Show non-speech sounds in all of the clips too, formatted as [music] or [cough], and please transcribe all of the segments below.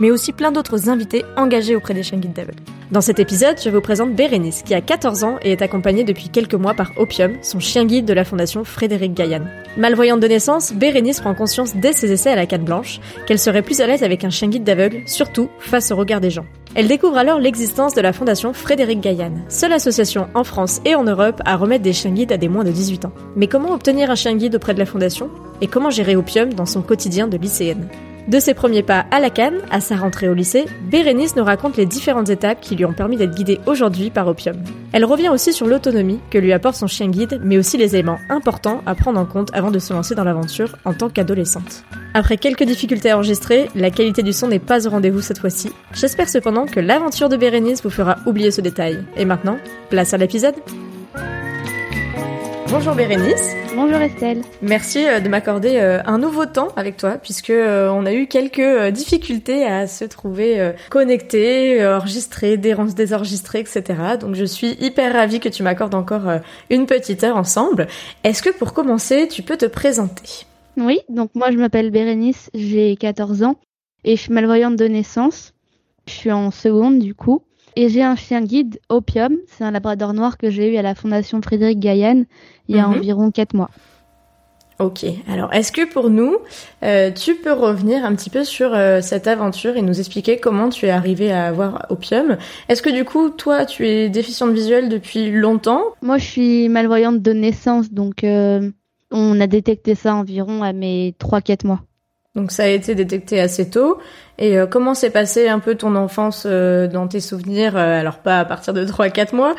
mais aussi plein d'autres invités engagés auprès des chiens guides d'aveugles. Dans cet épisode, je vous présente Bérénice, qui a 14 ans et est accompagnée depuis quelques mois par Opium, son chien guide de la fondation Frédéric Gaillan. Malvoyante de naissance, Bérénice prend conscience dès ses essais à la canne blanche qu'elle serait plus à l'aise avec un chien guide d'aveugle, surtout face au regard des gens. Elle découvre alors l'existence de la fondation Frédéric Gaillan, seule association en France et en Europe à remettre des chiens guides à des moins de 18 ans. Mais comment obtenir un chien guide auprès de la fondation? Et comment gérer Opium dans son quotidien de lycéenne? De ses premiers pas à la canne, à sa rentrée au lycée, Bérénice nous raconte les différentes étapes qui lui ont permis d'être guidée aujourd'hui par Opium. Elle revient aussi sur l'autonomie que lui apporte son chien guide, mais aussi les éléments importants à prendre en compte avant de se lancer dans l'aventure en tant qu'adolescente. Après quelques difficultés enregistrées, la qualité du son n'est pas au rendez-vous cette fois-ci. J'espère cependant que l'aventure de Bérénice vous fera oublier ce détail. Et maintenant, place à l'épisode Bonjour Bérénice. Bonjour Estelle. Merci euh, de m'accorder euh, un nouveau temps avec toi puisque euh, on a eu quelques difficultés à se trouver connectés, enregistrés, désenregistrés, etc. Donc je suis hyper ravie que tu m'accordes encore une petite heure ensemble. Est-ce que pour commencer, tu peux te présenter? Oui, donc moi je m'appelle Bérénice, j'ai 14 ans et je suis malvoyante de naissance. Je suis en seconde du coup. Et j'ai un chien guide, Opium. C'est un labrador noir que j'ai eu à la Fondation Frédéric Gaillan il y a mhm. environ 4 mois. Ok, alors est-ce que pour nous, euh, tu peux revenir un petit peu sur euh, cette aventure et nous expliquer comment tu es arrivé à avoir Opium? Est-ce que du coup, toi, tu es déficiente visuelle depuis longtemps? Moi, je suis malvoyante de naissance, donc euh, on a détecté ça environ à mes 3-4 mois. Donc ça a été détecté assez tôt. Et euh, comment s'est passé un peu ton enfance euh, dans tes souvenirs euh, Alors pas à partir de [laughs] 3-4 mois,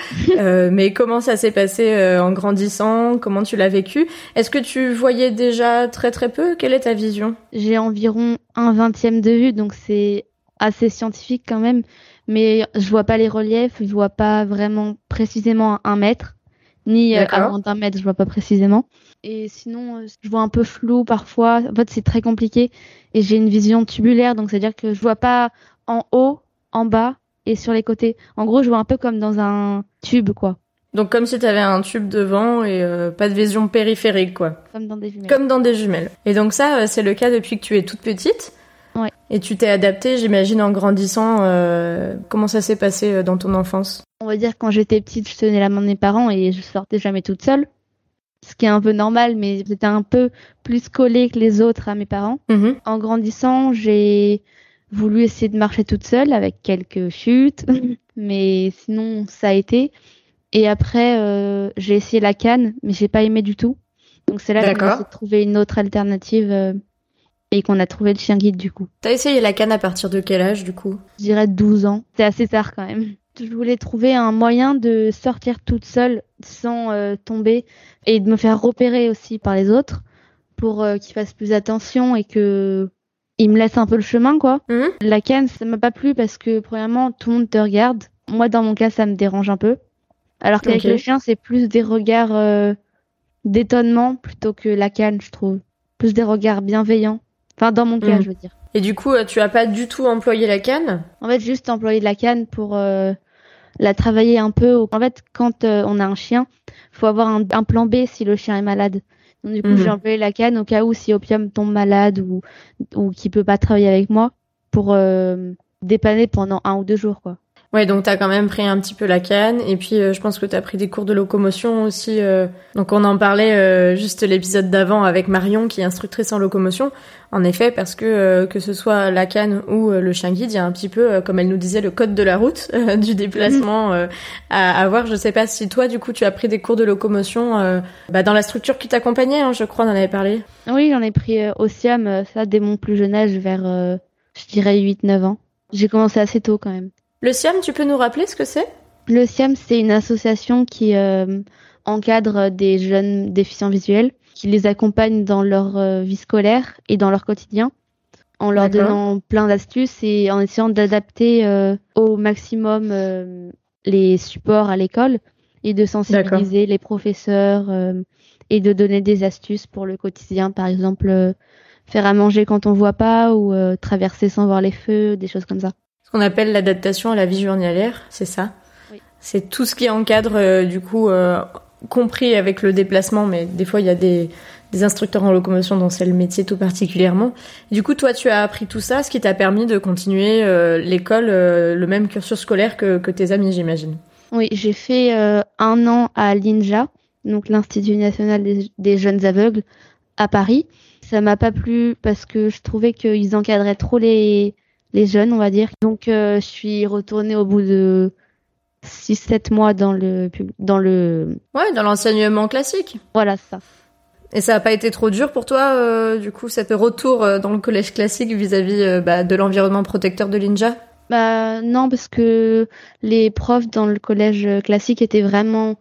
mais comment ça s'est passé en grandissant? Comment tu l'as vécu? Est-ce que tu voyais déjà très très peu? Quelle est ta vision? J'ai environ un vingtième de vue, donc c'est assez scientifique quand même. Mais je vois pas les reliefs, je vois pas vraiment précisément un mètre, ni à moins d'un mètre, je vois pas précisément. Et sinon, euh, je vois un peu flou parfois. En fait, c'est très compliqué. Et j'ai une vision tubulaire, donc c'est-à-dire que je vois pas en haut, en bas et sur les côtés. En gros, je vois un peu comme dans un tube, quoi. Donc comme si tu avais un tube devant et euh, pas de vision périphérique, quoi. Comme dans des jumelles. Comme dans des jumelles. Et donc ça, euh, c'est le cas depuis que tu es toute petite. Ouais. Et tu t'es adaptée, j'imagine, en grandissant. comment ça s'est passé dans ton enfance? On va dire quand j'étais petite, je tenais la main de mes parents et je sortais jamais toute seule ce qui est un peu normal, mais j'étais un peu plus collée que les autres à mes parents. Mhm. En grandissant, j'ai voulu essayer de marcher toute seule avec quelques chutes, [laughs] mais sinon ça a été. Et après, euh, j'ai essayé la canne, mais j'ai pas aimé du tout. Donc c'est là qu'on a trouvé une autre alternative euh, et qu'on a trouvé le chien guide du coup. T'as essayé la canne à partir de quel âge du coup? Je dirais 12 ans. C'est assez tard quand même je voulais trouver un moyen de sortir toute seule sans euh, tomber et de me faire repérer aussi par les autres pour euh, qu'ils fassent plus attention et que ils me laissent un peu le chemin quoi. Mhm. La canne ça m'a pas plu parce que premièrement tout le monde te regarde. Moi dans mon cas ça me dérange un peu. Alors qu'avec le chien c'est plus des regards euh, d'étonnement plutôt que la canne je trouve. Plus des regards bienveillants. Enfin dans mon cas mhm. je veux dire. Et du coup, tu as pas du tout employé la canne? En fait, juste employé la canne pour la travailler un peu. En fait, quand euh, on a un chien, faut avoir un, plan B si le chien est malade. Donc, du coup, j'ai mhm. employé la canne au cas où si Opium tombe malade ou, ou qu'il peut pas travailler avec moi pour euh, dépanner pendant un ou deux jours, quoi. Ouais, donc t'as quand même pris un petit peu la canne et puis euh, je pense que t'as pris des cours de locomotion aussi. Euh. donc on en parlait euh, juste l'épisode d'avant avec Marion qui est instructrice en locomotion. En effet, parce que que ce soit la canne ou le chien guide, il y a un petit peu, comme elle nous disait, le code de la route [laughs] du déplacement à avoir. Je sais pas si toi, du coup, tu as pris des cours de locomotion bah, dans la structure qui t'accompagnait. Hein, je crois, on en avait parlé. Oui, j'en ai pris au SIAM, ça dès mon plus jeune âge, vers, je dirais 8-9 ans. J'ai commencé assez tôt quand même. Le SIAM, tu peux nous rappeler ce que c'est? Le SIAM, c'est une association qui euh, encadre des jeunes déficients visuels, qui les accompagne dans leur euh, vie scolaire et dans leur quotidien, en leur donnant plein d'astuces et en essayant d'adapter euh, au maximum les supports à l'école et de sensibiliser les professeurs et de donner des astuces pour le quotidien, par exemple faire à manger quand on voit pas ou traverser sans voir les feux, des choses comme ça. Ce qu'on appelle l'adaptation à la vie journalière, c'est ça? Oui. C'est tout ce qui encadre du coup compris avec le déplacement, mais des fois il y a des, des instructeurs en locomotion dont c'est le métier tout particulièrement. Du coup, toi, tu as appris tout ça, ce qui t'a permis de continuer euh, l'école, euh, le même cursus scolaire que, que tes amis, j'imagine. Oui, j'ai fait euh, un an à l'INJA, donc l'Institut national des, jeunes aveugles, à Paris. Ça m'a pas plu parce que je trouvais qu'ils encadraient trop les, les jeunes, on va dire. Donc, je suis retournée au bout de 6-7 mois dans le, dans le... Ouais, dans l'enseignement classique. Voilà, ça. Et ça n'a pas été trop dur pour toi, euh, du coup, cet retour euh, dans le collège classique vis-à-vis euh, bah, de l'environnement protecteur de l'INJA? Bah non, parce que les profs dans le collège classique étaient vraiment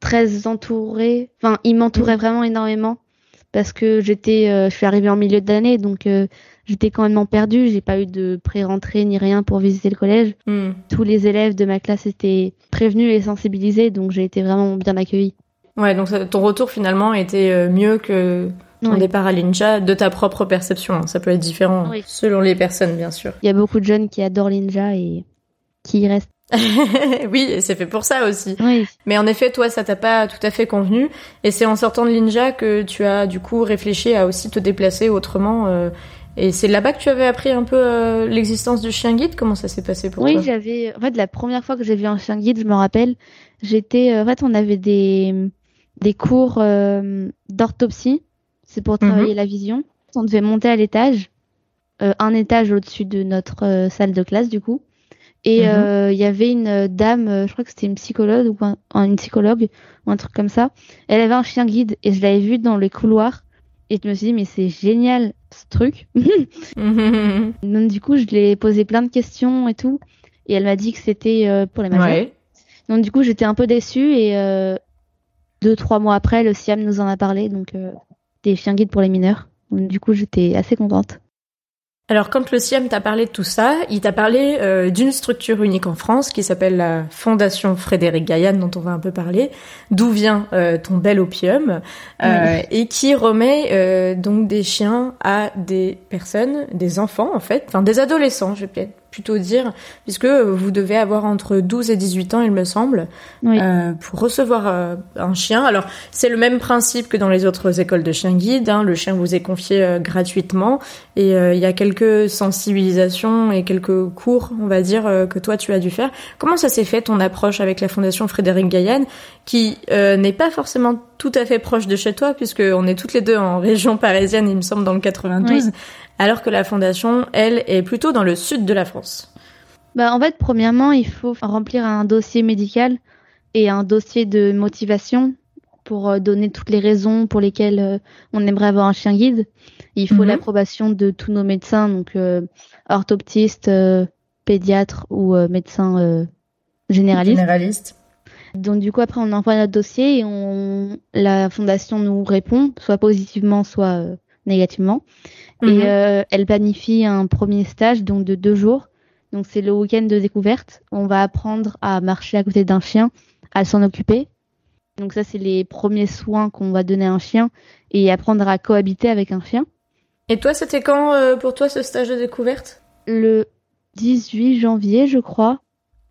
très entourés. Enfin, ils m'entouraient mmh. vraiment énormément parce que j'étais, je suis arrivée en milieu d'année, donc j'étais quand même perdue. J'ai pas eu de pré-rentrée ni rien pour visiter le collège. Mmh. Tous les élèves de ma classe étaient prévenus et sensibilisés, donc j'ai été vraiment bien accueillie. Ouais, donc ton retour finalement était euh, mieux que ton départ à l'INJA de ta propre perception. Hein. Ça peut être différent selon les personnes, bien sûr. Il y a beaucoup de jeunes qui adorent l'INJA et qui y restent. [laughs] oui, c'est fait pour ça aussi. Oui. Mais en effet, toi, ça t'a pas tout à fait convenu. Et c'est en sortant de l'INJA que tu as du coup réfléchi à aussi te déplacer autrement. Euh, et c'est là-bas que tu avais appris un peu euh, l'existence du chien guide? Comment ça s'est passé pour toi? Oui, j'avais. En fait, la première fois que j'ai vu un chien guide, je me rappelle, j'étais. En fait, on avait des des cours euh, d'orthopsie, c'est pour travailler mhm. la vision. On devait monter à l'étage, euh, un étage au-dessus de notre euh, salle de classe du coup. Et mhm. il y avait une dame, je crois que c'était une psychologue ou un, une psychologue ou un truc comme ça. Elle avait un chien guide et je l'avais vu dans les couloirs. Et je me suis dit, mais c'est génial ce truc. Donc, du coup, je lui ai posé plein de questions et tout. Et elle m'a dit que c'était pour les majeurs. Donc, du coup, j'étais un peu déçue. Et, deux, trois mois après, le SIAM nous en a parlé, donc euh, des chiens guides pour les mineurs. du coup, j'étais assez contente. Alors, quand le SIAM t'a parlé de tout ça, il t'a parlé euh, d'une structure unique en France qui s'appelle la Fondation Frédéric Gaillan, dont on va un peu parler, d'où vient euh, ton bel opium, et qui remet donc des chiens à des personnes, des enfants en fait, enfin des adolescents, je vais peut-être plutôt dire, puisque vous devez avoir entre 12 et 18 ans, il me semble, euh, pour recevoir euh, un chien. Alors, c'est le même principe que dans les autres écoles de chiens guides. Hein. Le chien vous est confié euh, gratuitement et il y a quelques sensibilisations et quelques cours, on va dire, que toi tu as dû faire. Comment ça s'est fait ton approche avec la Fondation Frédéric Gaillan, qui n'est pas forcément tout à fait proche de chez toi, puisque on est toutes les deux en région parisienne, il me semble, dans le 92 alors que la fondation, elle, est plutôt dans le sud de la France. Bah, en fait, premièrement, il faut remplir un dossier médical et un dossier de motivation pour euh, donner toutes les raisons pour lesquelles euh, on aimerait avoir un chien guide. Il faut mhm. l'approbation de tous nos médecins, donc euh, orthoptistes, pédiatres ou médecins généralistes. Généraliste. Donc du coup après on envoie notre dossier et on la fondation nous répond soit positivement soit négativement. Et mhm. euh, elle planifie un premier stage donc de deux jours. Donc c'est le week-end de découverte. On va apprendre à marcher à côté d'un chien, à s'en occuper. Donc ça c'est les premiers soins qu'on va donner à un chien et apprendre à cohabiter avec un chien. Et toi c'était quand euh, pour toi ce stage de découverte? Le 18 janvier je crois,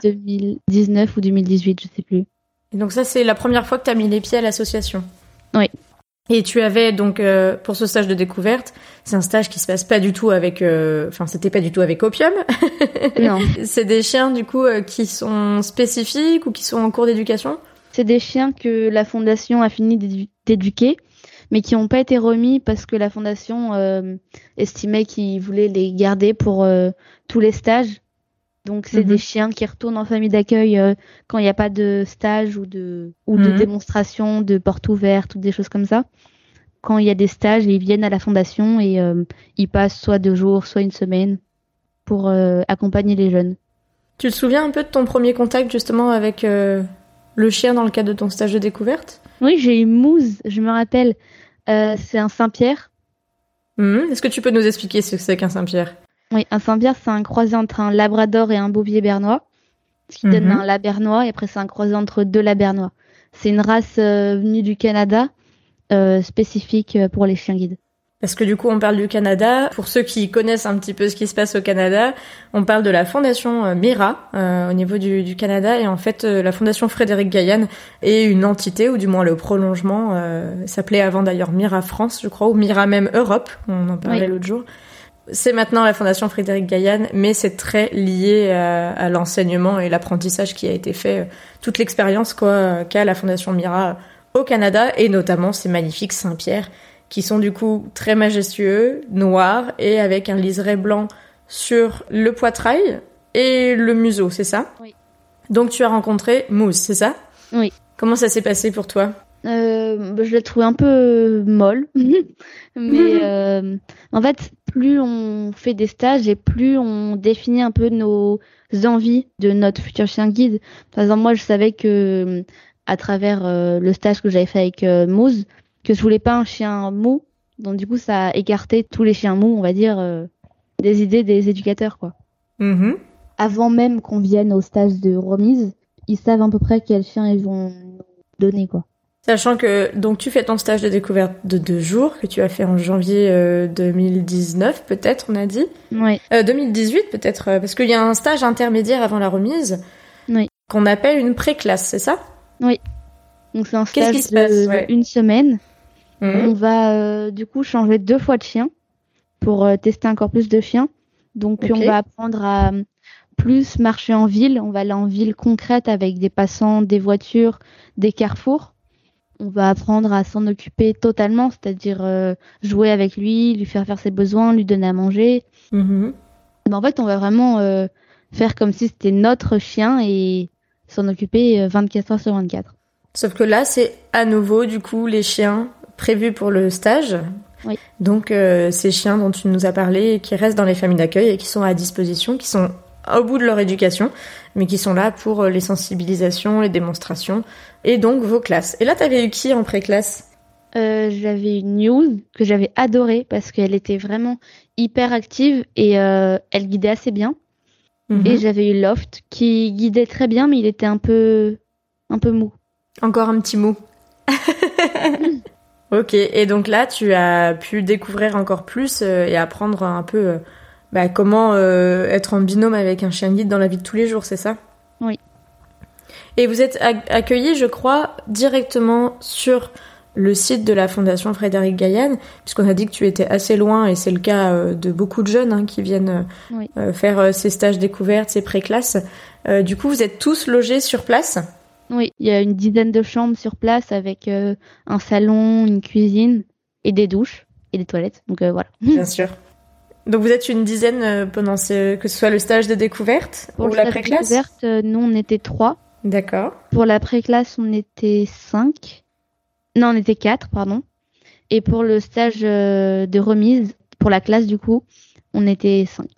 2019 ou 2018 je sais plus. Et donc ça c'est la première fois que tu as mis les pieds à l'association? Oui. Et tu avais donc euh, pour ce stage de découverte, c'est un stage qui se passe pas du tout avec, euh, enfin c'était pas du tout avec opium. [laughs] non. c'est des chiens du coup euh, qui sont spécifiques ou qui sont en cours d'éducation? C'est des chiens que la fondation a fini d'éduquer, mais qui n'ont pas été remis parce que la fondation estimait qu'ils voulaient les garder pour tous les stages. Donc c'est des mhm. chiens qui retournent en famille d'accueil quand il n'y a pas de stage ou de ou de mhm. démonstration de porte ouverte ou des choses comme ça quand il y a des stages, ils viennent à la fondation et euh, ils passent soit deux jours, soit une semaine pour euh, accompagner les jeunes. Tu te souviens un peu de ton premier contact justement avec euh, le chien dans le cadre de ton stage de découverte? Oui, j'ai eu Mousse, je me rappelle. c'est un Saint-Pierre. Hum, est-ce que tu peux nous expliquer ce que c'est qu'un Saint-Pierre? Oui, un Saint-Pierre, c'est un croisé entre un Labrador et un Bouvier bernois, ce qui donne mhm. un Labernois, et après c'est un croisé entre deux Labernois. C'est une race venue du Canada euh, spécifique euh, pour les chiens guides. Parce que du coup, on parle du Canada. Pour ceux qui connaissent un petit peu ce qui se passe au Canada, on parle de la fondation euh, Mira euh, au niveau du, Canada. Et en fait, euh, la fondation Frédéric Gaillan est une entité, ou du moins le prolongement, s'appelait avant d'ailleurs Mira France, je crois, ou Mira même Europe. On en parlait l'autre jour. C'est maintenant la fondation Frédéric Gaillan, mais c'est très lié à, l'enseignement et l'apprentissage qui a été fait, toute l'expérience quoi qu'a la fondation Mira au Canada, et notamment ces magnifiques Saint-Pierre qui sont du coup très majestueux, noirs et avec un liseré blanc sur le poitrail et le museau, c'est ça? Oui. Donc tu as rencontré Mousse, c'est ça? Oui. Comment ça s'est passé pour toi? Euh, bah, Je l'ai trouvé un peu molle, [laughs] mais [laughs] euh, en fait, plus on fait des stages et plus on définit un peu nos envies de notre futur chien guide. Par exemple, moi, je savais que à travers euh, le stage que j'avais fait avec euh, Mousse, que je voulais pas un chien mou. Donc du coup, ça a écarté tous les chiens mous, on va dire, euh, des idées des éducateurs, quoi. Mm-hmm. Avant même qu'on vienne au stage de remise, ils savent à peu près quel chien ils vont nous donner, quoi. Sachant que donc tu fais ton stage de découverte de deux jours que tu as fait en janvier 2019 euh, peut-être on a dit. Oui. Euh, 2018 peut-être euh, parce qu'il y a un stage intermédiaire avant la remise. Oui. Qu'on appelle une pré-classe, c'est ça? Oui. Donc c'est un stage de une semaine Mhm. On va euh, du coup changer deux fois de chien pour euh, tester encore plus de chiens. Donc on va apprendre à plus marcher en ville. On va aller en ville concrète avec des passants, des voitures, des carrefours. On va apprendre à s'en occuper totalement, c'est-à-dire jouer avec lui, lui faire faire ses besoins, lui donner à manger. Mhm. en fait, on va vraiment faire comme si c'était notre chien et s'en occuper 24 heures sur 24. Sauf que là, c'est à nouveau, du coup, les chiens prévus pour le stage. Oui. Donc euh, ces chiens dont tu nous as parlé, qui restent dans les familles d'accueil et qui sont à disposition, qui sont au bout de leur éducation, mais qui sont là pour euh, les sensibilisations, les démonstrations, et donc vos classes. Et là, t'avais eu qui en pré-classe? Euh, J'avais une news que j'avais adorée parce qu'elle était vraiment hyper active et euh, elle guidait assez bien. Mhm. Et j'avais eu Loft qui guidait très bien, mais il était un peu, un peu mou. Encore un petit mou. [laughs] Ok, et donc là, tu as pu découvrir encore plus et apprendre un peu bah, comment euh, être en binôme avec un chien guide dans la vie de tous les jours, c'est ça? Oui. Et vous êtes accueilli, je crois, directement sur le site de la Fondation Frédéric Gaillan, puisqu'on a dit que tu étais assez loin, et c'est le cas de beaucoup de jeunes hein, qui viennent faire ces stages découvertes, ces pré-classes. du coup, vous êtes tous logés sur place? Oui, il y a une dizaine de chambres sur place avec euh, un salon, une cuisine et des douches et des toilettes. Donc euh, voilà. Bien [laughs] sûr. Donc vous êtes une dizaine euh, pendant ce, que ce soit le stage de découverte Pour ou la pré-classe découverte, nous on était trois. D'accord. Pour la pré-classe, on était cinq. Non, on était quatre, pardon. Et pour le stage de remise, pour la classe du coup, on était cinq.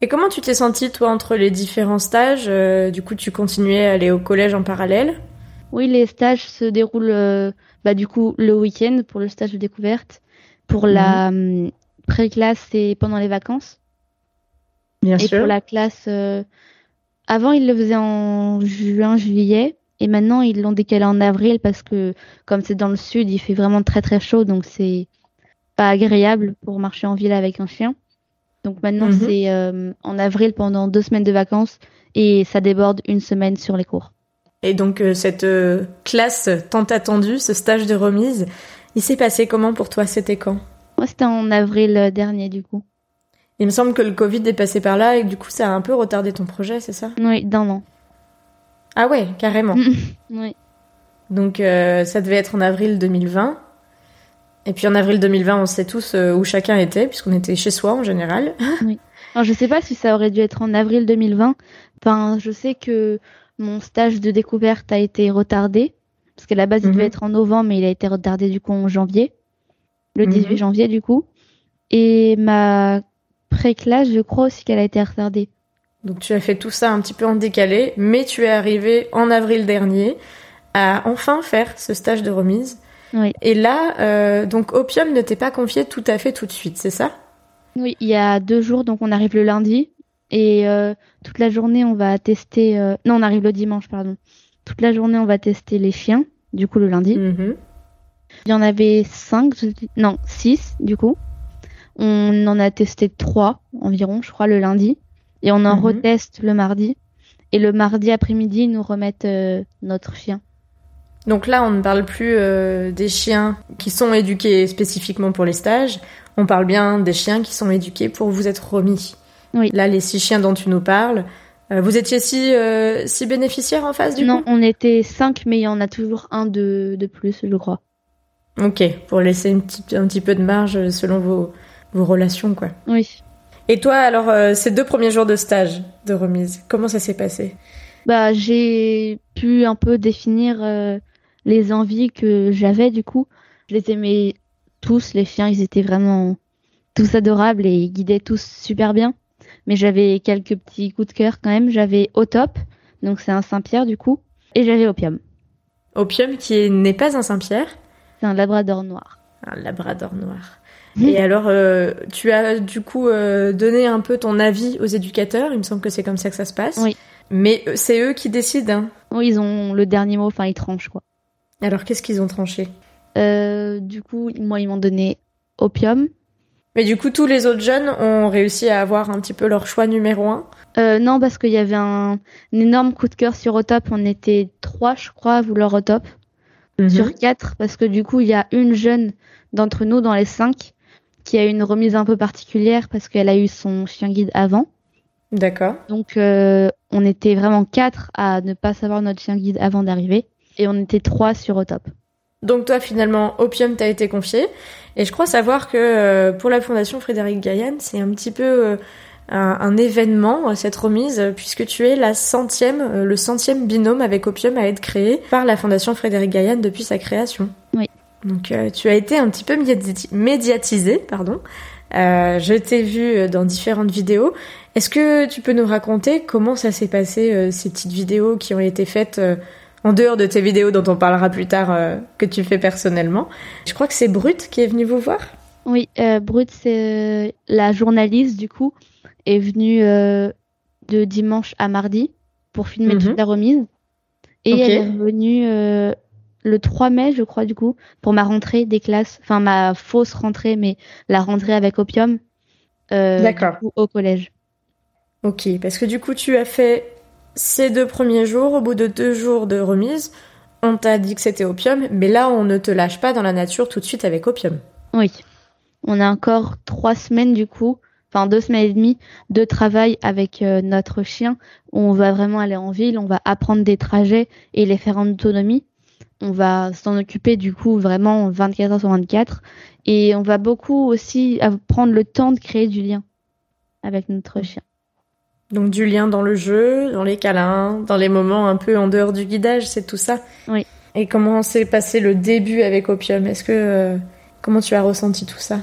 Et comment tu t'es sentie, toi, entre les différents stages euh, Du coup, tu continuais à aller au collège en parallèle? Oui, les stages se déroulent, euh, bah, du coup, le week-end pour le stage de découverte. Pour la mhm. hum, pré-classe, c'est pendant les vacances. Bien sûr. Et pour la classe, euh, avant, ils le faisaient en juin, juillet. Et maintenant, ils l'ont décalé en avril parce que, comme c'est dans le sud, il fait vraiment très très chaud. Donc, c'est pas agréable pour marcher en ville avec un chien. Donc maintenant, mhm. c'est euh, en avril pendant deux semaines de vacances et ça déborde une semaine sur les cours. Et donc euh, cette classe tant attendue, ce stage de remise, il s'est passé comment pour toi? C'était quand? C'était en avril dernier du coup. Il me semble que le Covid est passé par là et du coup, ça a un peu retardé ton projet, c'est ça? Oui, d'un an. Ah ouais, carrément. [laughs] oui. Donc ça devait être en avril 2020. Et puis en avril 2020, on sait tous euh, où chacun était, puisqu'on était chez soi en général. [laughs] Oui. Alors je sais pas si ça aurait dû être en avril 2020. Enfin, je sais que mon stage de découverte a été retardé, parce qu'à la base il devait mhm. être en novembre, mais il a été retardé du coup en janvier, le 18 mhm. janvier du coup. Et ma pré-classe, je crois aussi qu'elle a été retardée. Donc tu as fait tout ça un petit peu en décalé, mais tu es arrivé en avril dernier à enfin faire ce stage de remise. Et là, euh, donc Opium ne t'est pas confié tout à fait tout de suite, c'est ça? Oui, il y a deux jours, donc on arrive le lundi. Et euh, toute la journée, on va tester... Euh, non, on arrive le dimanche, pardon. Toute la journée, on va tester les chiens, du coup le lundi. Mm-hmm. Il y en avait 5, non 6 du coup. On en a testé 3 environ, je crois, le lundi. Et on en mhm. reteste le mardi. Et le mardi après-midi, ils nous remettent euh, notre chien. Donc là, on ne parle plus euh, des chiens qui sont éduqués spécifiquement pour les stages. On parle bien des chiens qui sont éduqués pour vous être remis. Oui. Là, les six chiens dont tu nous parles, euh, vous étiez six, six bénéficiaires en face du non, coup? Non, on était cinq, mais il y en a toujours un de, de plus, je crois. Ok, pour laisser une petite, un petit peu de marge selon vos, vos relations, quoi. Oui. Et toi, alors, euh, ces deux premiers jours de stage de remise, comment ça s'est passé? Bah, j'ai pu un peu définir euh, les envies que j'avais du coup. Je les aimais tous, les chiens, ils étaient vraiment tous adorables et ils guidaient tous super bien. Mais j'avais quelques petits coups de cœur quand même. J'avais Au Top, donc c'est un Saint-Pierre du coup, et j'avais Opium. Opium qui n'est pas un Saint-Pierre C'est un Labrador noir. Un Labrador noir. [laughs] Et alors, euh, tu as du coup euh, donné un peu ton avis aux éducateurs. Il me semble que c'est comme ça que ça se passe. Oui. Mais euh, c'est eux qui décident. Hein. Oui, ils ont le dernier mot. Enfin, ils tranchent quoi. Alors, qu'est-ce qu'ils ont tranché? Du coup, moi, ils m'ont donné opium. Mais du coup, tous les autres jeunes ont réussi à avoir un petit peu leur choix numéro un? non, parce qu'il y avait un, énorme coup de cœur sur Otop. On était trois, je crois, à vouloir Otop. Mhm. Sur quatre, parce que du coup, il y a une jeune d'entre nous dans les cinq qui a eu une remise un peu particulière parce qu'elle a eu son chien guide avant. D'accord. Donc euh, on était vraiment quatre à ne pas savoir notre chien guide avant d'arriver et on était trois sur au top. Donc toi finalement Opium t'a été confié et je crois savoir que euh, pour la fondation Frédéric Gaillan c'est un petit peu euh, un, événement cette remise puisque tu es la centième le centième binôme avec Opium à être créé par la fondation Frédéric Gaillan depuis sa création. Oui. Donc euh, tu as été un petit peu médiatisé, pardon. Euh, je t'ai vu dans différentes vidéos. Est-ce que tu peux nous raconter comment ça s'est passé euh, ces petites vidéos qui ont été faites en dehors de tes vidéos dont on parlera plus tard que tu fais personnellement? Je crois que c'est Brut qui est venu vous voir. Oui, Brut c'est la journaliste du coup est venue de dimanche à mardi pour filmer toute mhm. la remise et elle est revenue le 3 mai, je crois, du coup, pour ma rentrée des classes, enfin ma fausse rentrée, mais la rentrée avec Opium euh, au collège. Ok, parce que du coup, tu as fait ces deux premiers jours, au bout de deux jours de remise, on t'a dit que c'était Opium, mais là, on ne te lâche pas dans la nature tout de suite avec Opium. Oui. On a encore trois semaines, du coup, enfin deux semaines et demie de travail avec euh, notre chien. on va vraiment aller en ville, on va apprendre des trajets et les faire en autonomie on va s'en occuper du coup vraiment 24 heures sur 24 et on va beaucoup aussi prendre le temps de créer du lien avec notre chien. Donc du lien dans le jeu, dans les câlins, dans les moments un peu en dehors du guidage, c'est tout ça. Oui. Et comment s'est passé le début avec Opium? Est-ce que euh, comment tu as ressenti tout ça?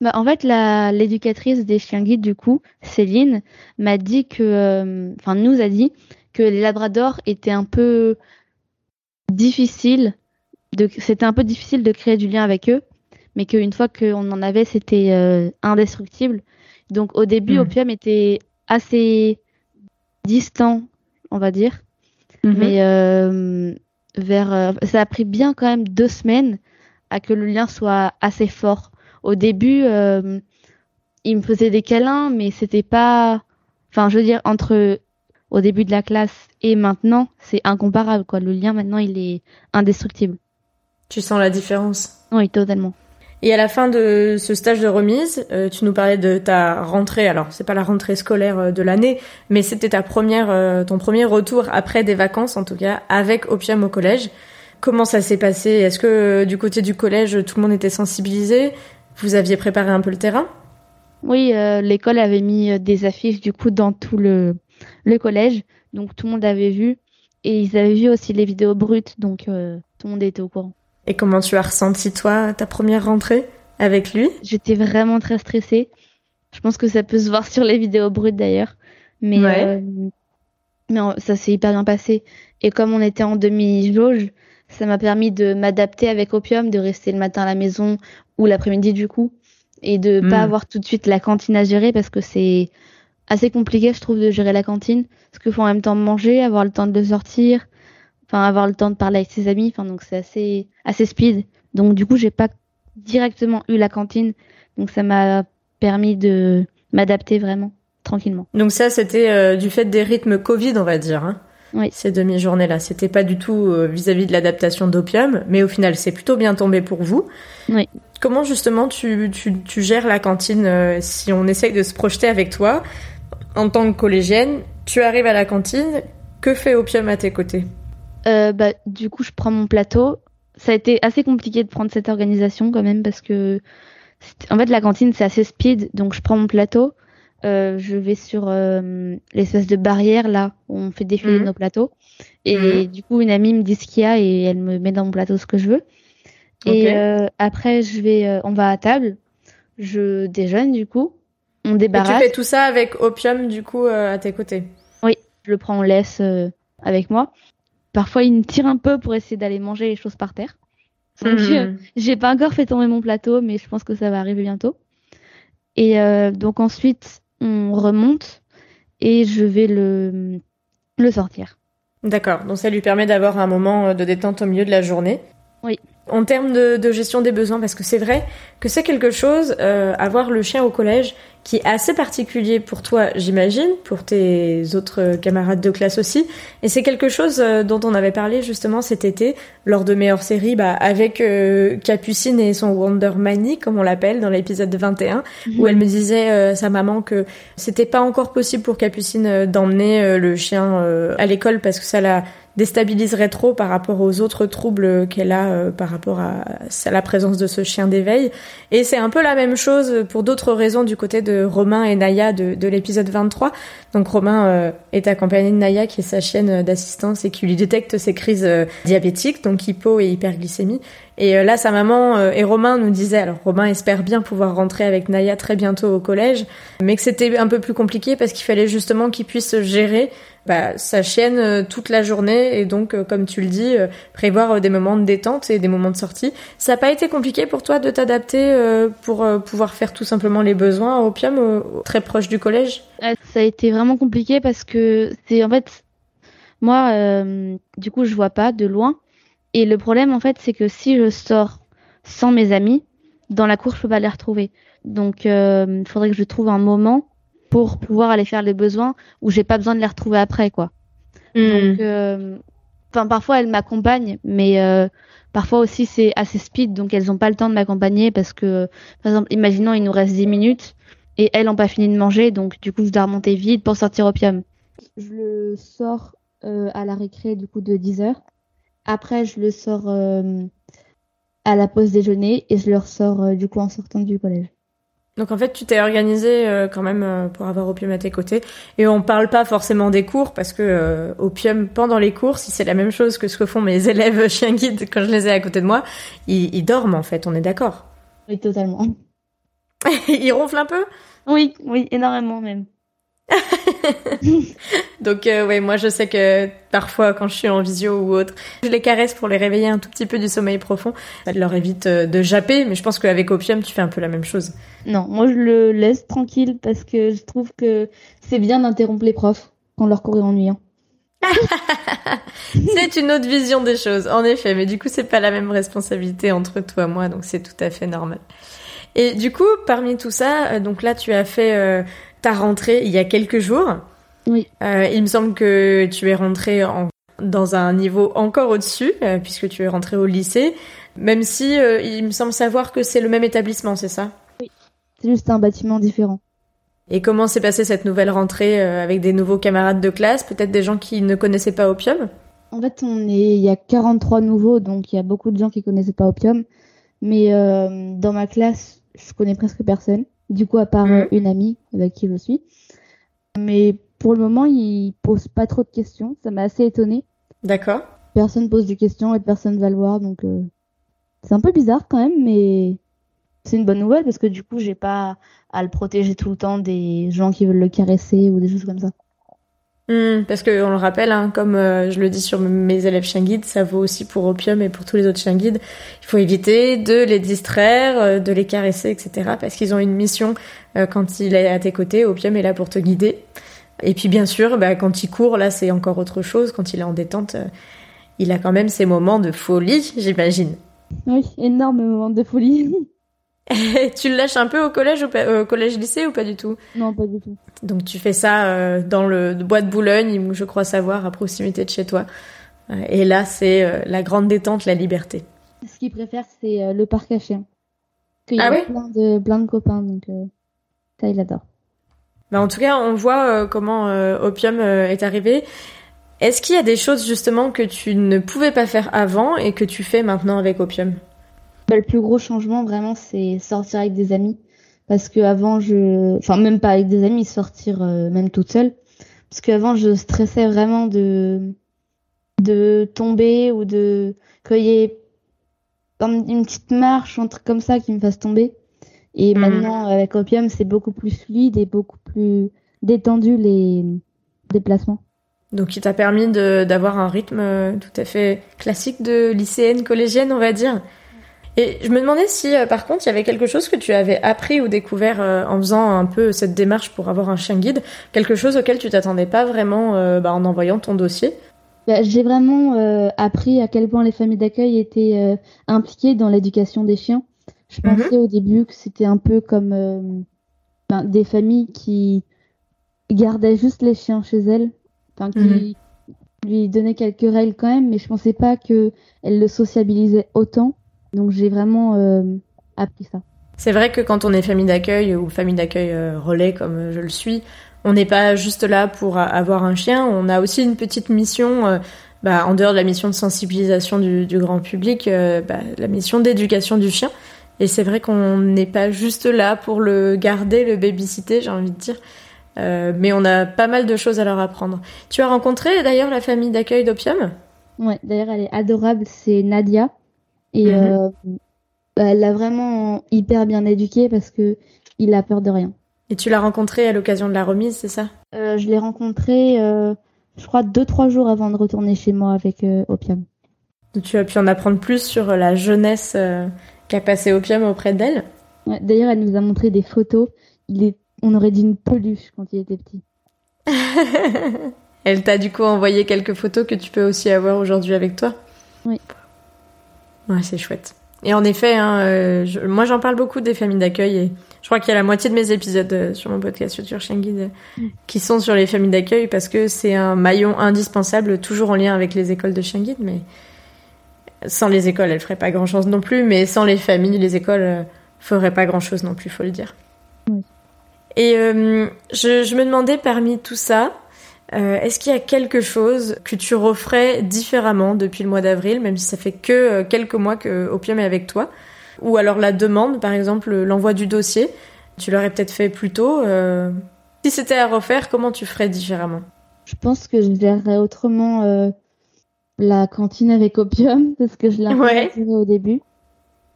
Bah, en fait, l'éducatrice des chiens guides du coup, Céline, m'a dit que, euh, enfin nous a dit que les labradors étaient un peu difficile de c'était un peu difficile de créer du lien avec eux mais qu'une fois qu'on en avait c'était euh, indestructible donc au début hmm. Opium était assez distant on va dire mhm. mais euh, vers euh, ça a pris bien quand même deux semaines à que le lien soit assez fort au début il me faisait des câlins mais c'était pas enfin je veux dire entre au début de la classe et maintenant, c'est incomparable. Quoi. Le lien, maintenant, il est indestructible. Tu sens la différence? Oui, totalement. Et à la fin de ce stage de remise, euh, tu nous parlais de ta rentrée. Alors, c'est pas la rentrée scolaire euh, de l'année, mais c'était ta première, euh, ton premier retour après des vacances, en tout cas, avec Opium au collège. Comment ça s'est passé? Est-ce que du côté du collège, tout le monde était sensibilisé? Vous aviez préparé un peu le terrain? Oui, l'école avait mis des affiches du coup dans tout le le collège. Donc tout le monde avait vu. Et ils avaient vu aussi les vidéos brutes. Donc euh, tout le monde était au courant. Et comment tu as ressenti, toi, ta première rentrée avec lui? J'étais vraiment très stressée. Je pense que ça peut se voir sur les vidéos brutes d'ailleurs. Mais, euh, mais ça s'est hyper bien passé. Et comme on était en demi-jauge, ça m'a permis de m'adapter avec Opium, de rester le matin à la maison ou l'après-midi du coup. Et de pas hmm. avoir tout de suite la cantine à gérer parce que c'est assez compliqué, je trouve, de gérer la cantine. Parce qu'il faut en même temps manger, avoir le temps de sortir, enfin, avoir le temps de parler avec ses amis. Enfin, donc c'est assez, assez speed. Donc du coup, j'ai pas directement eu la cantine, donc ça m'a permis de m'adapter vraiment tranquillement. Donc ça, c'était euh, du fait des rythmes Covid, on va dire. Hein oui. Ces demi-journées-là, c'était pas du tout euh, vis-à-vis de l'adaptation d'opium, mais au final, c'est plutôt bien tombé pour vous. Oui. Comment justement tu, tu, tu gères la cantine euh, si on essaye de se projeter avec toi en tant que collégienne Tu arrives à la cantine, que fait Opium à tes côtés? Euh, bah, Du coup, je prends mon plateau. Ça a été assez compliqué de prendre cette organisation quand même parce que en fait la cantine c'est assez speed, donc je prends mon plateau euh, je vais sur euh, l'espèce de barrière là où on fait défiler mhm. nos plateaux. Et mhm. du coup, une amie me dit ce qu'il y a et elle me met dans mon plateau ce que je veux. Et euh, après, je vais, on va à table. Je déjeune du coup. On débarrasse. Et tu fais tout ça avec Opium du coup à tes côtés. Oui, je le prends en laisse avec moi. Parfois, il me tire un peu pour essayer d'aller manger les choses par terre. Donc, mhm. [laughs] j'ai pas encore fait tomber mon plateau, mais je pense que ça va arriver bientôt. Et donc ensuite, on remonte et je vais le, le sortir. D'accord, donc ça lui permet d'avoir un moment de détente au milieu de la journée. Oui. En termes de, gestion des besoins, parce que c'est vrai que c'est quelque chose, euh, avoir le chien au collège, qui est assez particulier pour toi, j'imagine, pour tes autres camarades de classe aussi. Et c'est quelque chose euh, dont on avait parlé justement cet été, lors de Meilleure Série, bah, avec euh, Capucine et son Wonder Mani, comme on l'appelle, dans l'épisode 21, où mhm. elle me disait, sa maman, que c'était pas encore possible pour Capucine d'emmener le chien à l'école parce que ça l'a déstabiliserait trop par rapport aux autres troubles qu'elle a euh, par rapport à, la présence de ce chien d'éveil. Et c'est un peu la même chose pour d'autres raisons du côté de Romain et Naya de, de l'épisode 23. Donc Romain euh, est accompagné de Naya qui est sa chienne d'assistance et qui lui détecte ses crises euh, diabétiques, donc hypo et hyperglycémie. Et là, sa maman et Romain nous disaient, alors Romain espère bien pouvoir rentrer avec Naya très bientôt au collège, mais que c'était un peu plus compliqué parce qu'il fallait justement qu'il puisse gérer bah, sa chienne euh, toute la journée et donc, euh, comme tu le dis, euh, prévoir des moments de détente et des moments de sortie. Ça n'a pas été compliqué pour toi de t'adapter pour pouvoir faire tout simplement les besoins au opium très proche du collège? Ça a été vraiment compliqué parce que c'est en fait moi, du coup, je vois pas de loin. Et le problème, en fait, c'est que si je sors sans mes amis, dans la cour, je peux pas les retrouver. Donc, il faudrait que je trouve un moment pour pouvoir aller faire les besoins où j'ai pas besoin de les retrouver après quoi. Hmm. Donc euh, enfin parfois elles m'accompagnent mais euh, parfois aussi c'est assez speed donc elles ont pas le temps de m'accompagner parce que par exemple imaginons il nous reste 10 minutes et elles ont pas fini de manger donc du coup je dois remonter vite pour sortir au pium. Je le sors euh, à la récré du coup de 10 heures. Après je le sors à la pause déjeuner et je le ressors du coup en sortant du collège. Donc en fait, tu t'es organisé euh, quand même euh, pour avoir Opium à tes côtés. Et on parle pas forcément des cours parce que euh, Opium pendant les cours, si c'est la même chose que ce que font mes [laughs] élèves chiens guides quand je les ai à côté de moi, ils, ils dorment en fait. On est d'accord. Oui, totalement. [laughs] ils ronflent un peu? Oui, oui, énormément même. [laughs] [laughs] Donc euh, ouais, moi je sais que parfois quand je suis en visio ou autre, je les caresse pour les réveiller un tout petit peu du sommeil profond. Ça leur évite euh, de japper, mais je pense qu'avec Opium tu fais un peu la même chose. Non, moi je le laisse tranquille parce que je trouve que c'est bien d'interrompre les profs quand leur cours est ennuyant. [laughs] c'est une autre vision des choses, en effet, mais du coup c'est pas la même responsabilité entre toi et moi, donc c'est tout à fait normal. Et du coup, parmi tout ça, euh, donc là tu as fait ta rentrée il y a quelques jours. Oui. Euh, il me semble que tu es rentrée en, dans un niveau encore au-dessus, euh, puisque tu es rentrée au lycée, même si euh, il me semble savoir que c'est le même établissement, c'est ça? Oui. C'est juste un bâtiment différent. Et comment s'est passée cette nouvelle rentrée avec des nouveaux camarades de classe, peut-être des gens qui ne connaissaient pas Opium? En fait, on est, il y a 43 nouveaux, donc il y a beaucoup de gens qui connaissaient pas Opium. Mais dans ma classe, je connais presque personne. Du coup, à part mm. une amie avec qui je suis. Mais pour le moment, il pose pas trop de questions. Ça m'a assez étonnée. D'accord. Personne pose des questions et personne va le voir, donc euh, c'est un peu bizarre quand même, mais c'est une bonne nouvelle parce que du coup, j'ai pas à le protéger tout le temps des gens qui veulent le caresser ou des choses comme ça. Hmm, parce que on le rappelle, hein, comme euh, je le dis sur mes élèves chiens guides, ça vaut aussi pour Opium et pour tous les autres chiens guides. Il faut éviter de les distraire, euh, de les caresser, etc. Parce qu'ils ont une mission euh, quand il est à tes côtés. Opium est là pour te guider. Et puis bien sûr, bah, quand il court, là c'est encore autre chose. Quand il est en détente, il a quand même ses moments de folie, j'imagine. Oui, énormément de folie. [laughs] [laughs] tu le lâches un peu au collège, au, euh, collège lycée ou pas du tout? Non, pas du tout. Donc tu fais ça euh, dans le bois de Boulogne, je crois savoir, à proximité de chez toi. Euh, et là, c'est la grande détente, la liberté. Ce qu'il préfère, c'est le parc à chiens. Il y a ah plein, de, plein de copains, donc ça, il adore. Bah, en tout cas, on voit comment Opium est arrivé. Est-ce qu'il y a des choses justement que tu ne pouvais pas faire avant et que tu fais maintenant avec Opium? Bah, le plus gros changement vraiment, c'est sortir avec des amis. Parce que avant, je, enfin même pas avec des amis, sortir euh, même toute seule. Parce qu'avant, je stressais vraiment de de tomber ou de qu'il y ait une petite marche, un truc comme ça qui me fasse tomber. Et mhm. maintenant, avec Opium, c'est beaucoup plus fluide et beaucoup plus détendu les déplacements. Donc, il t'a permis d'avoir un rythme euh, tout à fait classique de lycéenne, collégienne, on va dire. Et je me demandais si, euh, par contre, il y avait quelque chose que tu avais appris ou découvert euh, en faisant un peu cette démarche pour avoir un chien guide, quelque chose auquel tu t'attendais pas vraiment euh, bah, en envoyant ton dossier? Bah, j'ai vraiment appris à quel point les familles d'accueil étaient impliquées dans l'éducation des chiens. Je mhm. pensais au début que c'était un peu comme ben, des familles qui gardaient juste les chiens chez elles, enfin qui mhm. lui donnaient quelques règles quand même, mais je pensais pas qu'elles le sociabilisaient autant. Donc j'ai vraiment euh, appris ça. C'est vrai que quand on est famille d'accueil ou famille d'accueil euh, relais comme je le suis, on n'est pas juste là pour avoir un chien, on a aussi une petite mission, euh, bah, en dehors de la mission de sensibilisation du, grand public, bah, la mission d'éducation du chien. Et c'est vrai qu'on n'est pas juste là pour le garder, le babysitter, j'ai envie de dire. mais on a pas mal de choses à leur apprendre. Tu as rencontré d'ailleurs la famille d'accueil d'Opium? Ouais, d'ailleurs elle est adorable, c'est Nadia. Et mhm. euh, bah, elle l'a vraiment hyper bien éduqué parce que il a peur de rien. Et tu l'as rencontré à l'occasion de la remise, c'est ça? Euh, Je l'ai rencontré, euh, je crois, deux trois jours avant de retourner chez moi avec Opium. tu as pu en apprendre plus sur la jeunesse qu'a passé Opium auprès d'elle? D'ailleurs, elle nous a montré des photos. Il est... On aurait dit une peluche quand il était petit. [laughs] elle t'a du coup envoyé quelques photos que tu peux aussi avoir aujourd'hui avec toi? Oui. Ouais, c'est chouette. Et en effet, hein, euh, moi j'en parle beaucoup des familles d'accueil et je crois qu'il y a la moitié de mes épisodes euh, sur mon podcast Future Chien Guide mm. qui sont sur les familles d'accueil parce que c'est un maillon indispensable, toujours en lien avec les écoles de Chien Guide, mais sans les écoles, elles feraient pas grand chose non plus, mais sans les familles, les écoles euh, feraient pas grand chose non plus, faut le dire. Et je, je me demandais parmi tout ça, euh, est-ce qu'il y a quelque chose que tu referais différemment depuis le mois d'avril, même si ça fait que euh, quelques mois que Opium est avec toi? Ou alors la demande, par exemple, l'envoi du dossier, tu l'aurais peut-être fait plus tôt. Euh, si c'était à refaire, comment tu ferais différemment? Je pense que je verrais autrement la cantine avec Opium, [laughs] parce que je l'ai ouais. au début.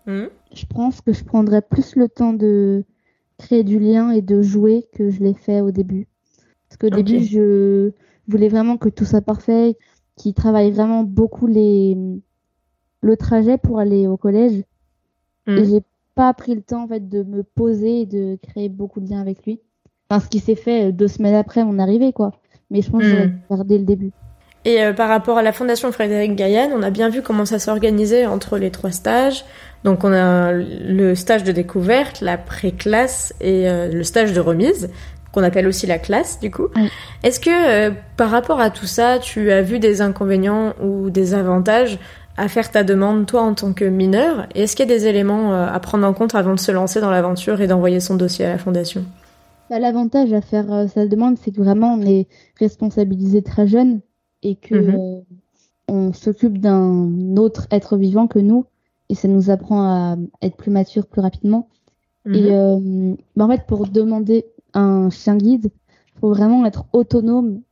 Hmm. Je pense que je prendrais plus le temps de créer du lien et de jouer que je l'ai fait au début. Parce qu'au début, je voulais vraiment que tout soit parfait, qu'il travaille vraiment beaucoup les... le trajet pour aller au collège. Et hmm. j'ai pas pris le temps en fait de me poser et de créer beaucoup de liens avec lui. Enfin, ce qui s'est fait euh, deux semaines après mon arrivée, quoi. Mais je pense que j'aurais hmm. dès le début. Et euh, par rapport à la Fondation Frédéric Gaillan, on a bien vu comment ça s'organisait entre les trois stages. Donc on a le stage de découverte, la pré-classe et euh, le stage de remise qu'on appelle aussi la classe du coup. Est-ce que euh, par rapport à tout ça, tu as vu des inconvénients ou des avantages à faire ta demande toi en tant que mineur? Et est-ce qu'il y a des éléments euh, à prendre en compte avant de se lancer dans l'aventure et d'envoyer son dossier à la fondation? Bah, L'avantage à faire euh, sa demande, c'est que vraiment on est responsabilisé très jeune et que mhm. on s'occupe d'un autre être vivant que nous et ça nous apprend à être plus mature plus rapidement. Et mhm. bah, en fait, pour demander un chien guide, faut vraiment être autonome.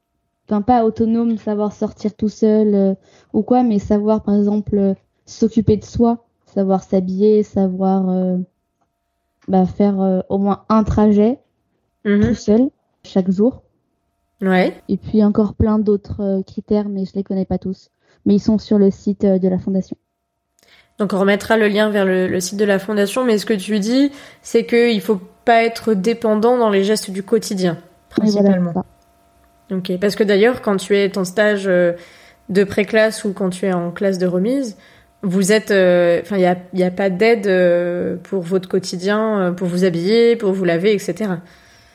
Enfin, pas autonome, savoir sortir tout seul euh, ou quoi, mais savoir, par exemple, euh, s'occuper de soi, savoir s'habiller, savoir euh, bah, faire au moins un trajet mhm. tout seul chaque jour. Ouais. Et puis encore plein d'autres critères, mais je les connais pas tous. Mais ils sont sur le site de la fondation. Donc on remettra le lien vers le, site de la fondation, mais ce que tu dis, c'est qu'il faut pas être dépendant dans les gestes du quotidien, principalement. ok, parce que d'ailleurs, quand tu es ton stage euh, de pré-classe ou quand tu es en classe de remise, Vous êtes, enfin, il n'y a, y a pas d'aide pour votre quotidien, pour vous habiller, pour vous laver, etc.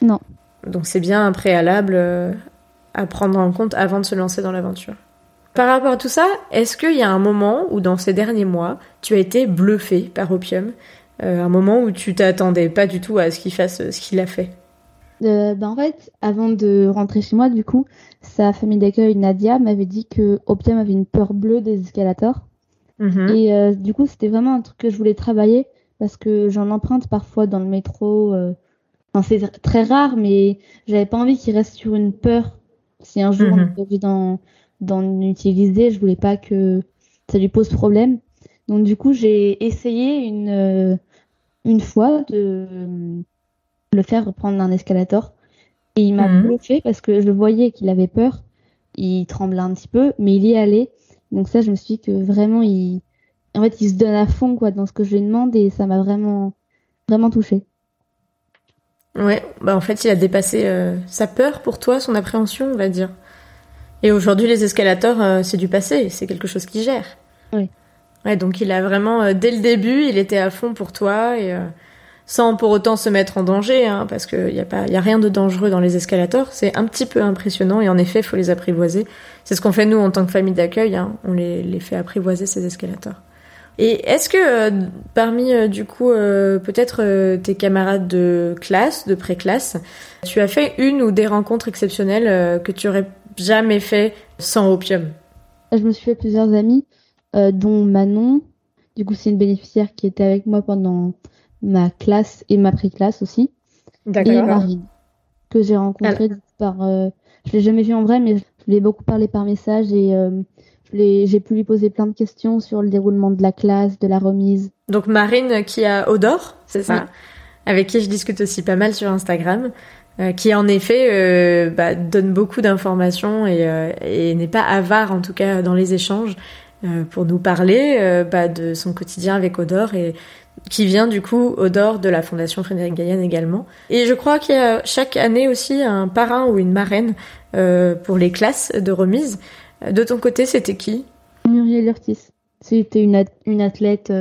Non. Donc c'est bien un préalable à prendre en compte avant de se lancer dans l'aventure. Par rapport à tout ça, est-ce qu'il y a un moment où dans ces derniers mois, tu as été bluffé par Opium euh, Un moment où tu t'attendais pas du tout à ce qu'il fasse ce qu'il a fait euh, ben en fait, avant de rentrer chez moi, du coup, sa famille d'accueil, Nadia, m'avait dit que Opium avait une peur bleue des escalators. Mhm. Et euh, du coup, c'était vraiment un truc que je voulais travailler parce que j'en emprunte parfois dans le métro. Enfin, c'est très rare, mais j'avais pas envie qu'il reste sur une peur. Si un jour on est mhm. dans d'en utiliser. Je voulais pas que ça lui pose problème. Donc du coup, j'ai essayé une euh, une fois de le faire reprendre un escalator et il m'a mmh. bluffé parce que je voyais qu'il avait peur. Il tremblait un petit peu, mais il y allait. Donc ça, je me suis dit que vraiment, il en fait, il se donne à fond quoi dans ce que je lui demande et ça m'a vraiment vraiment touché. Ouais, bah en fait, il a dépassé euh, sa peur pour toi, son appréhension, on va dire. Et aujourd'hui, les escalators, euh, c'est du passé, c'est quelque chose qui gère. Oui. Ouais, donc il a vraiment, euh, dès le début, il était à fond pour toi et euh, sans pour autant se mettre en danger, hein, parce qu'il n'y a pas, y a rien de dangereux dans les escalators. C'est un petit peu impressionnant et en effet, il faut les apprivoiser. C'est ce qu'on fait nous en tant que famille d'accueil, hein, on les, les fait apprivoiser ces escalators. Et est-ce que parmi du coup peut-être tes camarades de classe, de pré-classe, tu as fait une ou des rencontres exceptionnelles que tu aurais jamais fait sans opium? Je me suis fait plusieurs amis, euh, dont Manon. Du coup, c'est une bénéficiaire qui était avec moi pendant ma classe et ma pré-classe aussi. D'accord. Et Marine, que j'ai rencontrée par. Euh, je l'ai jamais vue en vrai, mais je lui ai beaucoup parlé par message et euh, j'ai pu lui poser plein de questions sur le déroulement de la classe, de la remise. Donc Marine qui a Odor, c'est ça Avec qui je discute aussi pas mal sur Instagram. Euh, qui en effet euh, bah, donne beaucoup d'informations et, euh, et n'est pas avare en tout cas dans les échanges pour nous parler bah, de son quotidien avec Odor et qui vient du coup Odor de la Fondation Frédéric Gaillane également. Et je crois qu'il y a chaque année aussi un parrain ou une marraine pour les classes de remise. De ton côté, c'était qui? Muriel Ortiz. C'était une, une athlète.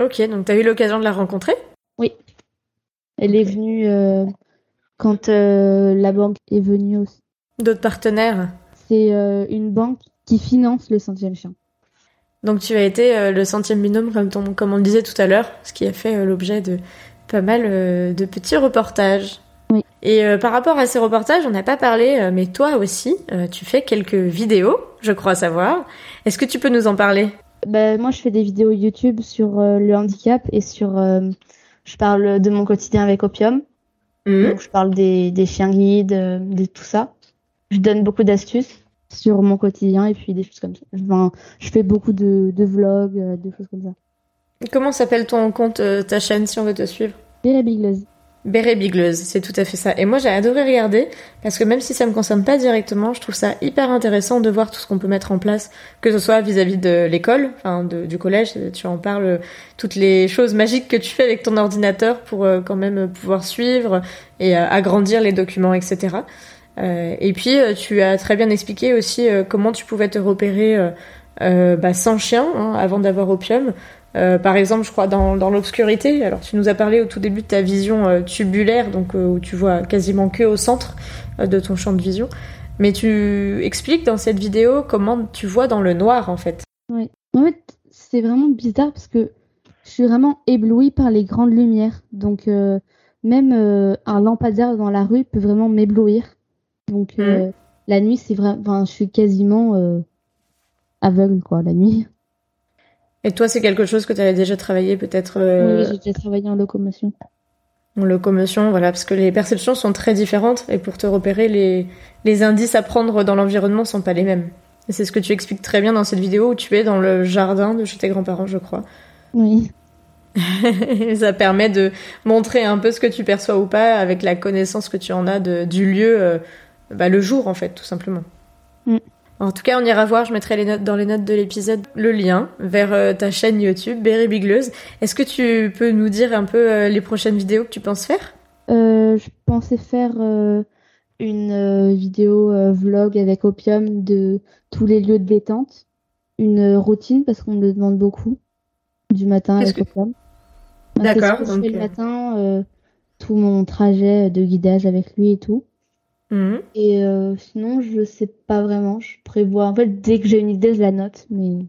Ok, donc tu as eu l'occasion de la rencontrer? Oui. Elle est venue quand euh, la banque est venue aussi. D'autres partenaires? C'est euh, une banque qui finance le centième chien. Donc tu as été euh, le centième binôme, comme, comme on le disait tout à l'heure, ce qui a fait l'objet de pas mal de petits reportages. Oui. Et par rapport à ces reportages, on n'a pas parlé, mais toi aussi, tu fais quelques vidéos, je crois savoir. Est-ce que tu peux nous en parler? Ben, Moi, je fais des vidéos YouTube sur le handicap et sur... je parle de mon quotidien avec Opium. Mhm. Donc, je parle des, des chiens guides, euh, de tout ça. Je donne beaucoup d'astuces sur mon quotidien et puis des choses comme ça. Enfin, je fais beaucoup de, de vlogs, euh, des choses comme ça. Comment s'appelle ton compte, euh, ta chaîne, si on veut te suivre? Béret Bigleuse. Béret Bigleuse, c'est tout à fait ça. Et moi, j'ai adoré regarder parce que même si ça me concerne pas directement, je trouve ça hyper intéressant de voir tout ce qu'on peut mettre en place, que ce soit vis-à-vis de l'école, enfin du collège. Tu en parles, toutes les choses magiques que tu fais avec ton ordinateur pour euh, quand même pouvoir suivre et euh, agrandir les documents, etc. Euh, et puis, tu as très bien expliqué aussi comment tu pouvais te repérer bah, sans chien hein, avant d'avoir opium. Euh, par exemple, je crois dans, dans l'obscurité. Alors, tu nous as parlé au tout début de ta vision euh, tubulaire, donc euh, où tu vois quasiment que au centre de ton champ de vision. Mais tu expliques dans cette vidéo comment tu vois dans le noir, en fait. Oui. En fait, c'est vraiment bizarre parce que je suis vraiment éblouie par les grandes lumières. Donc, même un lampadaire dans la rue peut vraiment m'éblouir. Donc, mmh. la nuit, c'est vraiment. Enfin, je suis quasiment aveugle, quoi, la nuit. [laughs] Et toi, c'est quelque chose que tu avais déjà travaillé peut-être euh, Oui, j'ai déjà travaillé en locomotion. En locomotion, voilà, parce que les perceptions sont très différentes et pour te repérer, les, les indices à prendre dans l'environnement sont pas les mêmes. Et c'est ce que tu expliques très bien dans cette vidéo où tu es dans le jardin de chez tes grands-parents, je crois. [laughs] Oui. ça permet de montrer un peu ce que tu perçois ou pas avec la connaissance que tu en as de, du lieu, euh, bah, le jour en fait, tout simplement. Mm. En tout cas, on ira voir, je mettrai les notes dans les notes de l'épisode le lien vers euh, ta chaîne YouTube, Berry Bigleuse. Est-ce que tu peux nous dire un peu euh, les prochaines vidéos que tu penses faire? Euh, Je pensais faire une vidéo vlog avec Opium de tous les lieux de détente. une routine parce qu'on me le demande beaucoup du matin avec que... D'accord. Donc... le matin, tout mon trajet de guidage avec lui et tout. Mhm. Et sinon, je sais pas vraiment. Je prévois. En fait, dès que j'ai une idée, je la note. Mais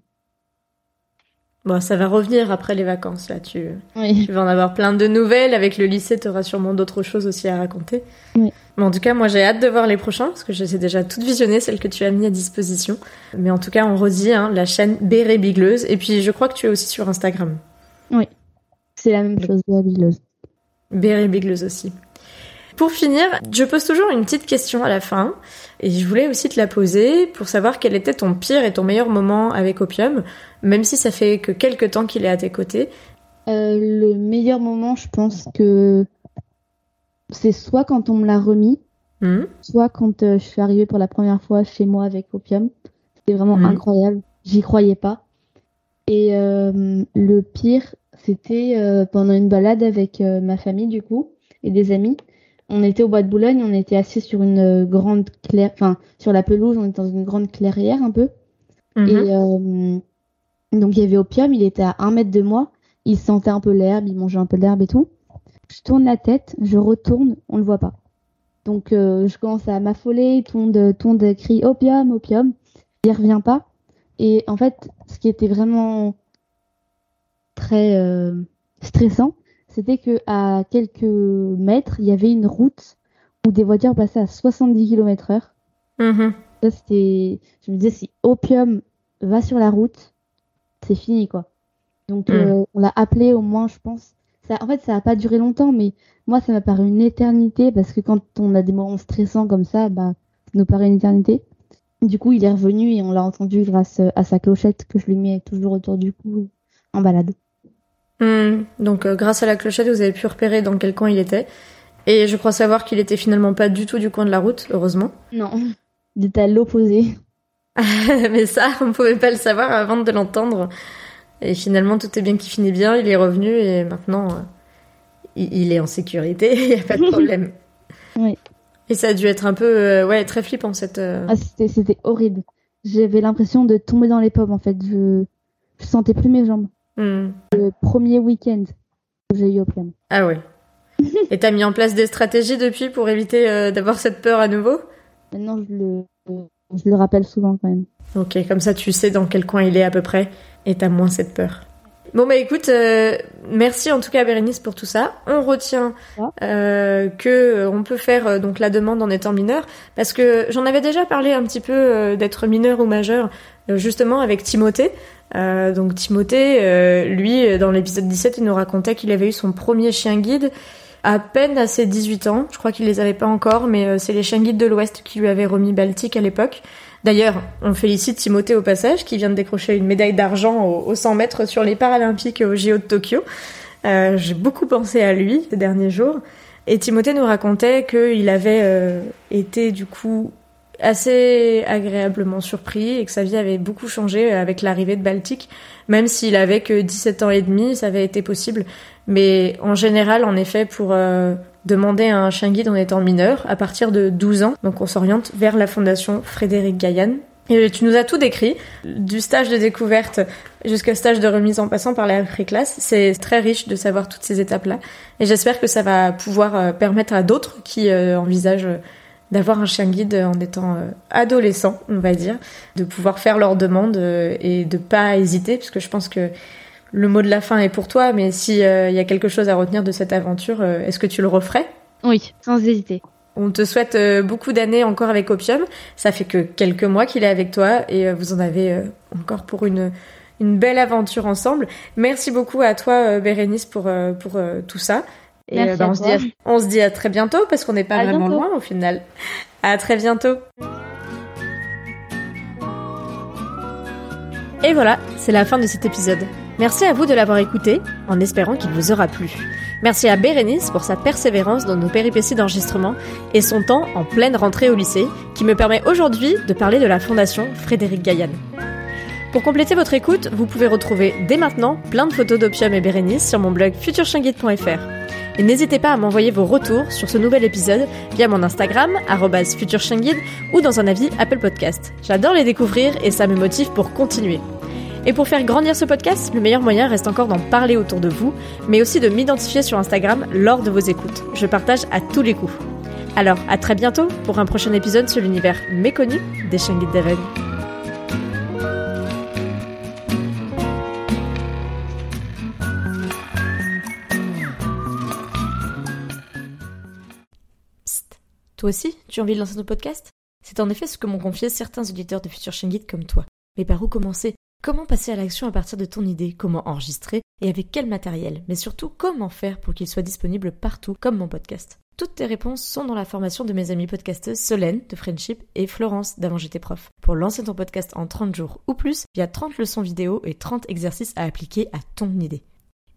Bon, ça va revenir après les vacances, là. Tu, tu vas en avoir plein de nouvelles. Avec le lycée, tu auras sûrement d'autres choses aussi à raconter. Oui. Mais en tout cas, moi, j'ai hâte de voir les prochains, parce que je sais déjà toutes visionner, celles que tu as mis à disposition. Mais en tout cas, on redit hein, la chaîne Béré Bigleuse. Et puis, je crois que tu es aussi sur Instagram. Oui, c'est la même chose, Béré Bigleuse. Béré Bigleuse aussi. Pour finir, je pose toujours une petite question à la fin. Et je voulais aussi te la poser pour savoir quel était ton pire et ton meilleur moment avec Opium, même si ça fait que quelques temps qu'il est à tes côtés. Euh, le meilleur moment, je pense que c'est soit quand on me l'a remis, hmm. soit quand euh, je suis arrivée pour la première fois chez moi avec Opium. C'était vraiment hmm. incroyable. J'y croyais pas. Et euh, le pire, c'était pendant une balade avec ma famille, du coup, et des amis on était au bois de Boulogne, on était assis sur une euh, grande clairière, enfin sur la pelouse, on était dans une grande clairière un peu. Mhm. Et euh, donc il y avait Opium, il était à un mètre de moi, il sentait un peu l'herbe, il mangeait un peu l'herbe et tout. Je tourne la tête, je retourne, on le voit pas. Donc euh, je commence à m'affoler, tout le monde crie Opium, Opium, il revient pas. Et en fait, ce qui était vraiment très stressant, c'était que à quelques mètres, il y avait une route où des voitures passaient à 70 km/h. Mm-hmm. c'était, je me disais, si Opium va sur la route, c'est fini, quoi. Donc, mm. euh, on l'a appelé au moins, je pense. Ça, en fait, ça n'a pas duré longtemps, mais moi, ça m'a paru une éternité parce que quand on a des moments stressants comme ça, bah, ça nous paraît une éternité. Du coup, il est revenu et on l'a entendu grâce à sa clochette que je lui mets toujours autour du cou en balade. Hmm. Donc euh, grâce à la clochette, vous avez pu repérer dans quel coin il était. Et je crois savoir qu'il était finalement pas du tout du coin de la route, heureusement. Non, il était à l'opposé. [laughs] Mais ça, on pouvait pas le savoir avant de l'entendre. Et finalement, tout est bien qui finit bien. Il est revenu et maintenant, euh, il, est en sécurité. [laughs] Il n'y a pas de problème. [laughs] oui. Et ça a dû être un peu, euh, ouais, très flippant cette. Ah, c'était horrible. J'avais l'impression de tomber dans les pommes en fait. Je, je sentais plus mes jambes. Hmm. Le premier week-end où j'ai eu Opium. Ah ouais. [laughs] Et t'as mis en place des stratégies depuis pour éviter euh, d'avoir cette peur à nouveau? Maintenant, je le, je le rappelle souvent quand même. Ok, comme ça tu sais dans quel coin il est à peu près et t'as moins cette peur. Bon bah écoute, euh, merci en tout cas Bérénice pour tout ça. On retient euh, que euh, on peut faire euh, donc la demande en étant mineur parce que j'en avais déjà parlé un petit peu d'être mineur ou majeur justement avec Timothée. donc Timothée, lui dans l'épisode 17, il nous racontait qu'il avait eu son premier chien guide à peine à ses 18 ans. Je crois qu'il les avait pas encore, mais c'est les chiens guides de l'Ouest qui lui avaient remis Baltique à l'époque. D'ailleurs, on félicite Timothée au passage, qui vient de décrocher une médaille d'argent aux 100 mètres sur les Paralympiques au JO de Tokyo. Euh, j'ai beaucoup pensé à lui ces derniers jours. Et Timothée nous racontait qu'il avait euh, été du coup assez agréablement surpris et que sa vie avait beaucoup changé avec l'arrivée de Baltique. Même s'il avait que 17 ans et demi, ça avait été possible. Mais en général, en effet, pour euh, demander à un chien guide en étant mineur, à partir de 12 ans, donc on s'oriente vers la fondation Frédéric Gaillan. Et tu nous as tout décrit, du stage de découverte jusqu'au stage de remise en passant par la pré-classe. C'est très riche de savoir toutes ces étapes-là. Et j'espère que ça va pouvoir euh, permettre à d'autres qui euh, envisagent d'avoir un chien guide en étant adolescent, on va dire, de pouvoir faire leur demande et de pas hésiter, parce que je pense que le mot de la fin est pour toi, mais s'il euh, y a quelque chose à retenir de cette aventure, euh, est-ce que tu le referais? Oui, sans hésiter. On te souhaite euh, beaucoup d'années encore avec Opium. Ça fait que quelques mois qu'il est avec toi et vous en avez encore pour une, une belle aventure ensemble. Merci beaucoup à toi, Bérénice, pour, pour tout ça. Et bah, on, se dit à, on se dit à très bientôt parce qu'on n'est pas vraiment loin au final. À très bientôt. Et voilà, c'est la fin de cet épisode. Merci à vous de l'avoir écouté, en espérant qu'il vous aura plu. Merci à Bérénice pour sa persévérance dans nos péripéties d'enregistrement et son temps en pleine rentrée au lycée, qui me permet aujourd'hui de parler de la fondation Frédéric Gaillan. Pour compléter votre écoute, vous pouvez retrouver dès maintenant plein de photos d'Opium et Bérénice sur mon blog futurchinguide.fr. Et n'hésitez pas à m'envoyer vos retours sur ce nouvel épisode via mon Instagram, futurchinguide, ou dans un avis Apple Podcast. J'adore les découvrir et ça me motive pour continuer. Et pour faire grandir ce podcast, le meilleur moyen reste encore d'en parler autour de vous, mais aussi de m'identifier sur Instagram lors de vos écoutes. Je partage à tous les coups. Alors, à très bientôt pour un prochain épisode sur l'univers méconnu des chaînes guides d'aveugles. Toi aussi, tu as envie de lancer ton podcast? C'est en effet ce que m'ont confié certains auditeurs de Future Chain comme toi. Mais par où commencer? Comment passer à l'action à partir de ton idée? Comment enregistrer? Et avec quel matériel? Mais surtout, comment faire pour qu'il soit disponible partout, comme mon podcast? Toutes tes réponses sont dans la formation de mes amies podcasteuses Solène de Friendship et Florence d'Avant j'étais prof. Pour lancer ton podcast en 30 jours ou plus, il y a 30 leçons vidéo et 30 exercices à appliquer à ton idée.